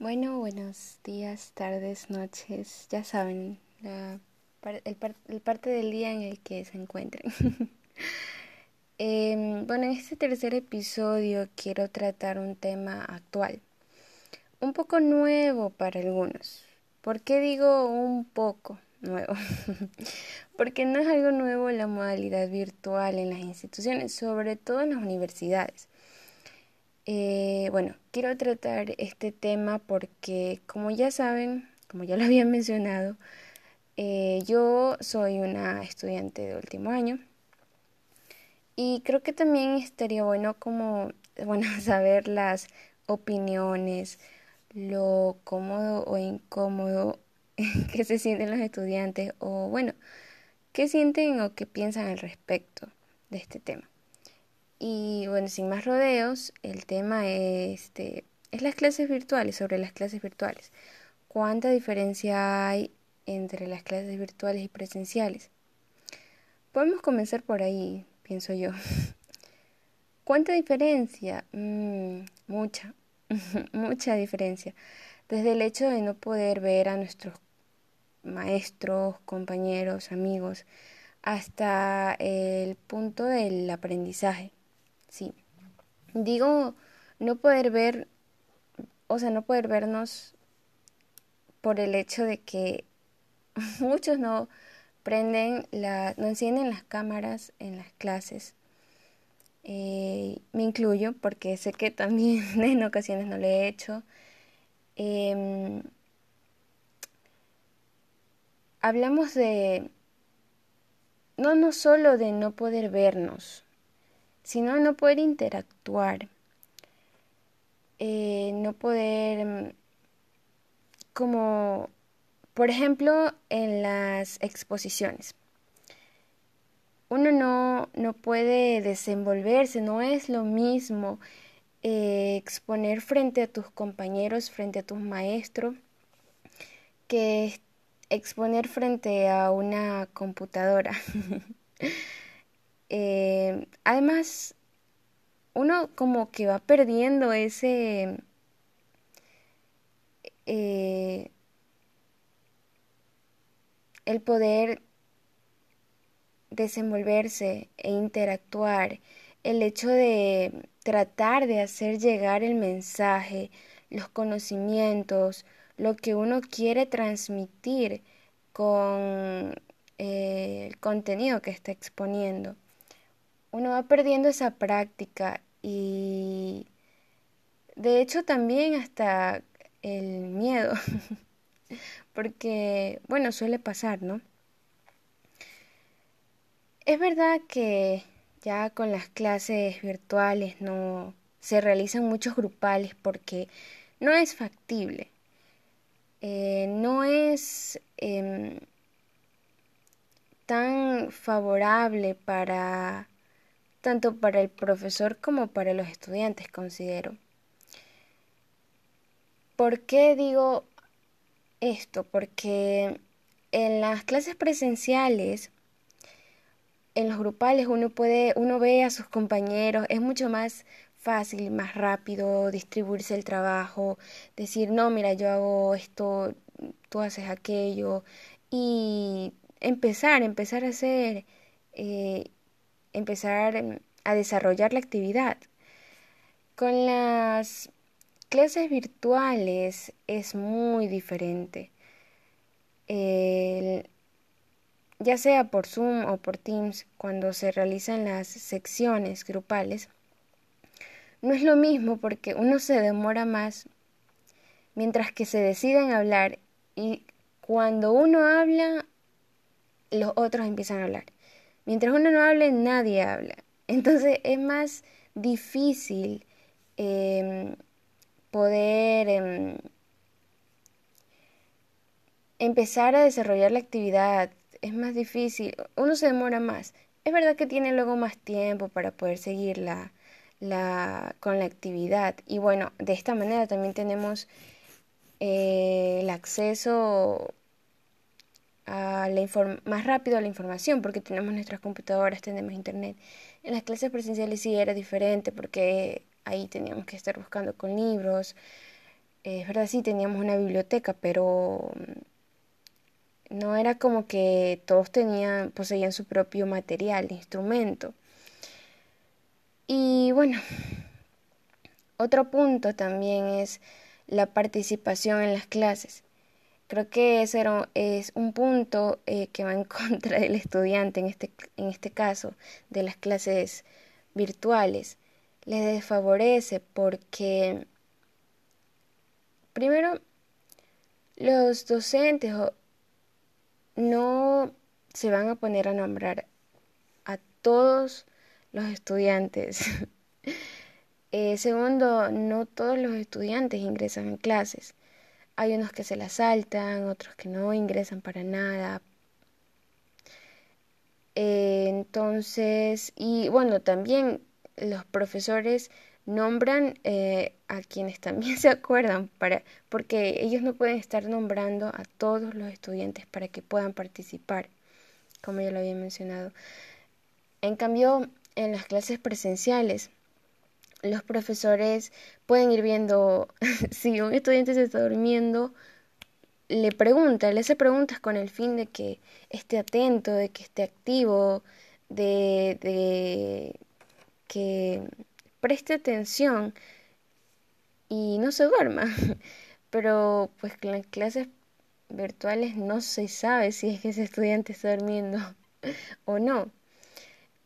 Bueno, buenos días, tardes, noches, ya saben, la, el, parte del día en el que se encuentren. Em, bueno, en este tercer episodio quiero tratar un tema actual, un poco nuevo para algunos. ¿Por qué digo un poco nuevo? Porque no es algo nuevo la modalidad virtual en las instituciones, sobre todo en las universidades. Eh, bueno, quiero tratar este tema porque, como ya saben, como ya lo había mencionado, eh, yo soy una estudiante de último año y creo que también estaría bueno como, bueno, saber las opiniones, lo cómodo o incómodo que se sienten los estudiantes o bueno, qué sienten o qué piensan al respecto de este tema. Y bueno, sin más rodeos, el tema es, este, es las clases virtuales, sobre las clases virtuales. ¿Cuánta diferencia hay entre las clases virtuales y presenciales? Podemos comenzar por ahí, pienso yo. ¿Cuánta diferencia? Mm, mucha, mucha diferencia. Desde el hecho de no poder ver a nuestros maestros, compañeros, amigos, hasta el punto del aprendizaje. Sí. Digo, no poder ver, o sea, no poder vernos por el hecho de que muchos no prenden la, no encienden las cámaras en las clases. Eh, me incluyo porque sé que también en ocasiones no lo he hecho. Em, hablamos de, no, no solo de no poder vernos, sino no poder interactuar, eh, no poder, mm, como, por ejemplo, en las exposiciones. Uno no, no puede desenvolverse, no es lo mismo eh, exponer frente a tus compañeros, frente a tus maestros, que exponer frente a una computadora. Eh, además, uno como que va perdiendo ese... Eh, el poder desenvolverse e interactuar, el hecho de tratar de hacer llegar el mensaje, los conocimientos, lo que uno quiere transmitir con eh, el contenido que está exponiendo uno va perdiendo esa práctica y de hecho también hasta el miedo, porque bueno, suele pasar, ¿no? Es verdad que ya con las clases virtuales no se realizan muchos grupales porque no es factible, eh, no es em, tan favorable para tanto para el profesor como para los estudiantes, considero. ¿Por qué digo esto? Porque en las clases presenciales, en los grupales, uno puede, uno ve a sus compañeros, es mucho más fácil, más rápido distribuirse el trabajo, decir, no, mira, yo hago esto, tú haces aquello, y empezar, empezar a hacer eh, empezar em, a desarrollar la actividad. Con las clases virtuales es muy diferente. ya sea por Zoom o por Teams, cuando se realizan las secciones grupales, no es lo mismo porque uno se demora más mientras que se deciden hablar y cuando uno habla, los otros empiezan a hablar. Mientras uno no hable, nadie habla. Entonces es más difícil em, poder em, empezar a desarrollar la actividad. Es más difícil, uno se demora más. Es verdad que tiene luego más tiempo para poder seguir la, con la actividad. Y bueno, de esta manera también tenemos eh, el acceso más rápido a la información porque tenemos nuestras computadoras, tenemos internet. En las clases presenciales sí era diferente porque ahí teníamos que estar buscando con libros. es verdad, sí teníamos una biblioteca, pero no era como que todos tenían, poseían su propio material, instrumento. Y bueno, otro punto también es la participación en las clases. Creo que ese es un punto eh, que va en contra del estudiante en este, en este caso, de las clases virtuales. Les desfavorece porque, primero, los docentes no se van a poner a nombrar a todos los estudiantes. Eh, segundo, no todos los estudiantes ingresan en clases. Hay unos que se las saltan, otros que no ingresan para nada. Eh, entonces, y bueno, también los profesores nombran eh, a quienes también se acuerdan para porque ellos no pueden estar nombrando a todos los estudiantes para que puedan participar como ya lo había mencionado en cambio en las clases presenciales los profesores pueden ir viendo si un estudiante se está durmiendo le pregunta, le hace preguntas con el fin de que esté atento, de que esté activo, de, que preste atención y no se duerma. Pero pues en las clases virtuales no se sabe si es que ese estudiante está durmiendo o no.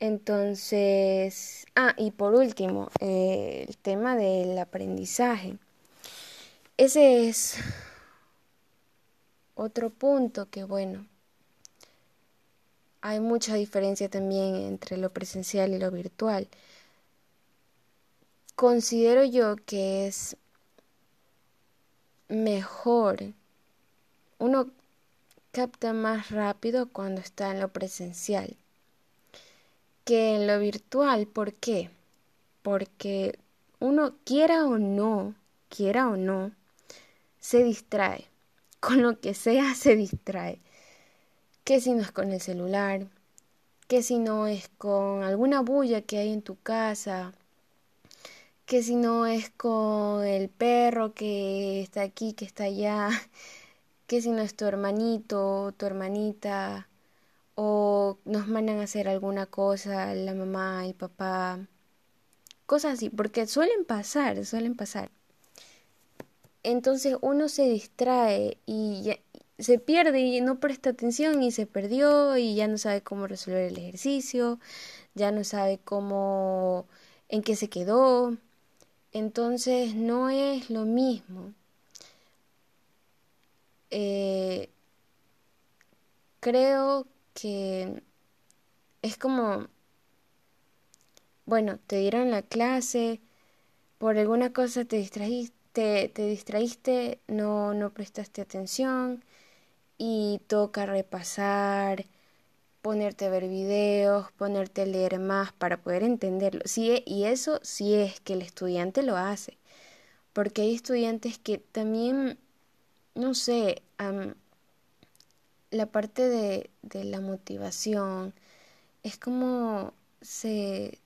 Entonces, ah, y por último, eh, el tema del aprendizaje. Ese es otro punto que, bueno, hay mucha diferencia también entre lo presencial y lo virtual considero yo que es mejor, uno capta más rápido cuando está en lo presencial que en lo virtual. ¿Por qué? Porque uno quiera o no, quiera o no, se distrae. Con lo que sea se distrae. Que si no es con el celular, que si no es con alguna bulla que hay en tu casa, que si no es con el perro que está aquí, que está allá, que si no es tu hermanito, tu hermanita, o nos mandan a hacer alguna cosa la mamá y papá, cosas así, porque suelen pasar, suelen pasar. Entonces uno se distrae y se pierde y no presta atención y se perdió y ya no sabe cómo resolver el ejercicio, ya no sabe cómo, en qué se quedó entonces no es lo mismo. Eh, creo que es como, bueno, te dieron la clase, por alguna cosa te distraíste, te distraíste, no, no prestaste atención y toca repasar ponerte a ver videos, ponerte a leer más para poder entenderlo. Sí, y eso sí es que el estudiante lo hace. Porque hay estudiantes que también, no sé, la parte de, de la motivación es como se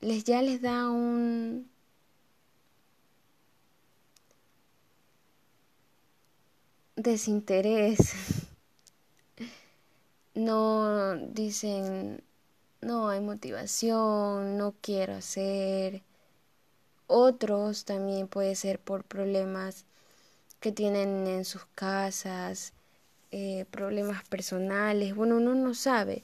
les ya les da un desinterés no dicen, no hay motivación, no quiero hacer. Otros también puede ser por problemas que tienen en sus casas, eh, problemas personales. Bueno, uno no sabe.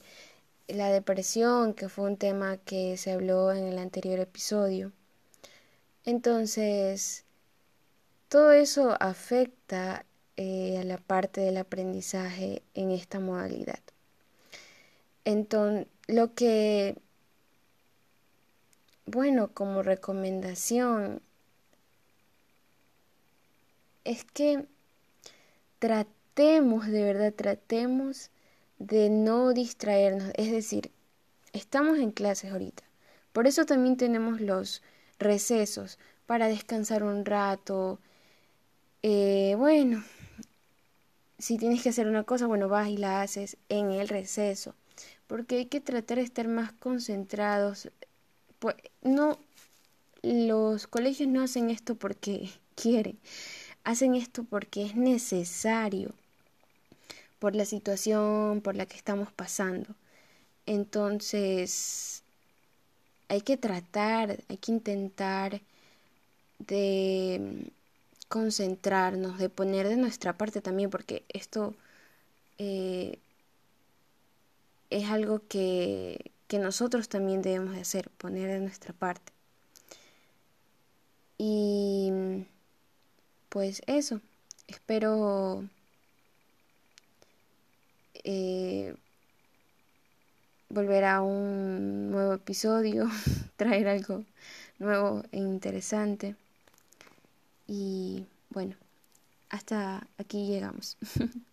La depresión, que fue un tema que se habló en el anterior episodio. Entonces, todo eso afecta eh, a la parte del aprendizaje en esta modalidad. Entonces, lo que, bueno, como recomendación, es que tratemos, de verdad, tratemos de no distraernos. Es decir, estamos en clases ahorita. Por eso también tenemos los recesos para descansar un rato. Eh, bueno, si tienes que hacer una cosa, bueno, vas y la haces en el receso porque hay que tratar de estar más concentrados. Pues no los colegios no hacen esto porque quieren. hacen esto porque es necesario, por la situación por la que estamos pasando. Entonces, hay que tratar, hay que intentar de concentrarnos, de poner de nuestra parte también, porque esto eh, es algo que, que nosotros también debemos de hacer, poner de nuestra parte. Y pues eso, espero eh, volver a un nuevo episodio, traer algo nuevo e interesante. Y bueno, hasta aquí llegamos.